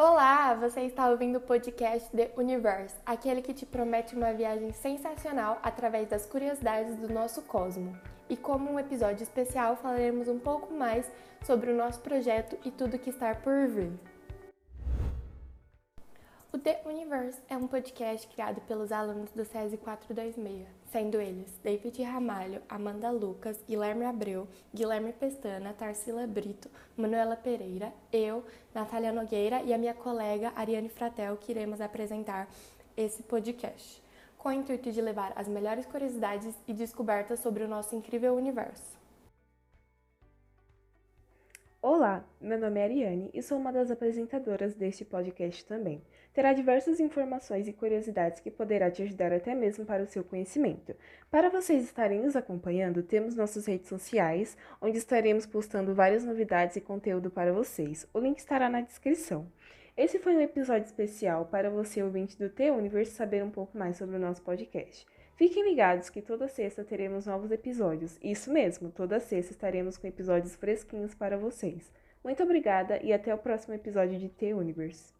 Olá, você está ouvindo o podcast The Universe, aquele que te promete uma viagem sensacional através das curiosidades do nosso cosmo. E como um episódio especial, falaremos um pouco mais sobre o nosso projeto e tudo que está por vir. O The Universe é um podcast criado pelos alunos do SESI 426, sendo eles David Ramalho, Amanda Lucas, Guilherme Abreu, Guilherme Pestana, Tarsila Brito, Manuela Pereira, eu, Natália Nogueira e a minha colega Ariane Fratel que iremos apresentar esse podcast, com o intuito de levar as melhores curiosidades e descobertas sobre o nosso incrível universo. Olá, meu nome é Ariane e sou uma das apresentadoras deste podcast também. Terá diversas informações e curiosidades que poderá te ajudar até mesmo para o seu conhecimento. Para vocês estarem nos acompanhando, temos nossas redes sociais, onde estaremos postando várias novidades e conteúdo para vocês. O link estará na descrição. Esse foi um episódio especial para você, ouvinte do T Universe, saber um pouco mais sobre o nosso podcast. Fiquem ligados que toda sexta teremos novos episódios. Isso mesmo, toda sexta estaremos com episódios fresquinhos para vocês. Muito obrigada e até o próximo episódio de The Universe.